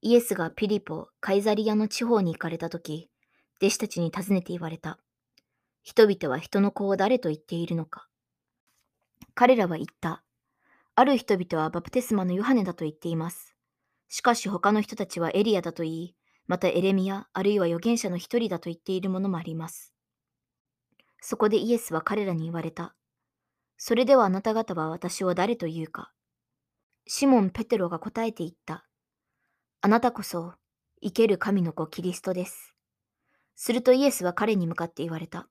イエスがピリポ、カイザリアの地方に行かれたとき、弟子たちに尋ねて言われた。人々は人の子を誰と言っているのか。彼らは言った。ある人々はバプテスマのヨハネだと言っています。しかし他の人たちはエリアだと言い、またエレミア、あるいは預言者の一人だと言っているものもあります。そこでイエスは彼らに言われた。それではあなた方は私を誰と言うか。シモン・ペテロが答えて言った。あなたこそ、生ける神の子キリストです。するとイエスは彼に向かって言われた。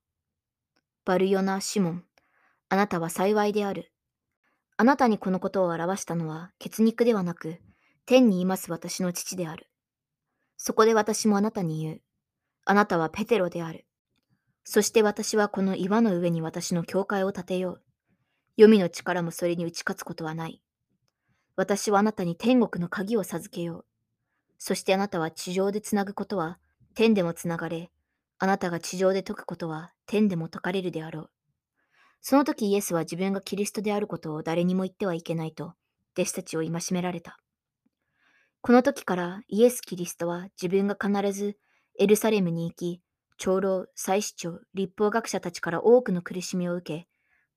バルヨナ・シモン、あなたは幸いである。あなたにこのことを表したのは血肉ではなく、天にいます私の父である。そこで私もあなたに言う。あなたはペテロである。そして私はこの岩の上に私の教会を建てよう。黄泉の力もそれに打ち勝つことはない。私はあなたに天国の鍵を授けよう。そしてあなたは地上でつなぐことは天でもつながれ、あなたが地上で解くことは天でも解かれるであろう。その時イエスは自分がキリストであることを誰にも言ってはいけないと、弟子たちを戒められた。この時からイエス・キリストは自分が必ずエルサレムに行き、長老、祭司長、立法学者たちから多くの苦しみを受け、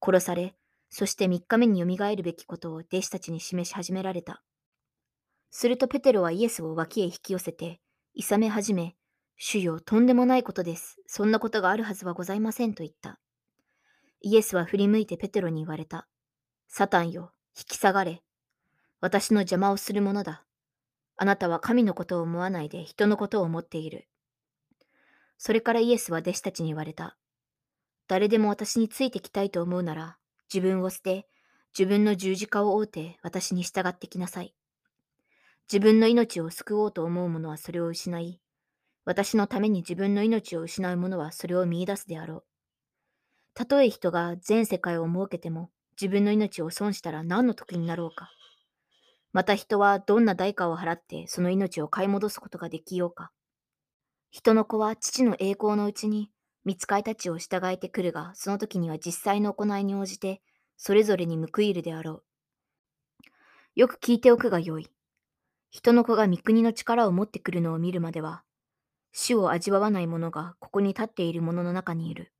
殺され、そして3日目によみがえるべきことを弟子たちに示し始められた。するとペテロはイエスを脇へ引き寄せて、いさめ始め、主よ、とんでもないことです。そんなことがあるはずはございませんと言った。イエスは振り向いてペテロに言われた。サタンよ、引き下がれ。私の邪魔をするものだ。あなたは神のことを思わないで人のことを思っている。それからイエスは弟子たちに言われた。誰でも私についてきたいと思うなら、自分を捨て、自分の十字架を追うて私に従ってきなさい。自分の命を救おうと思う者はそれを失い、私のために自分の命を失う者はそれを見出すであろう。たとえ人が全世界を設けても自分の命を損したら何の得になろうか。また人はどんな代価を払ってその命を買い戻すことができようか。人の子は父の栄光のうちに見つかいたちを従えてくるが、その時には実際の行いに応じてそれぞれに報いるであろう。よく聞いておくがよい。人の子が三国の力を持ってくるのを見るまでは、死を味わわない者がここに立っている者の中にいる。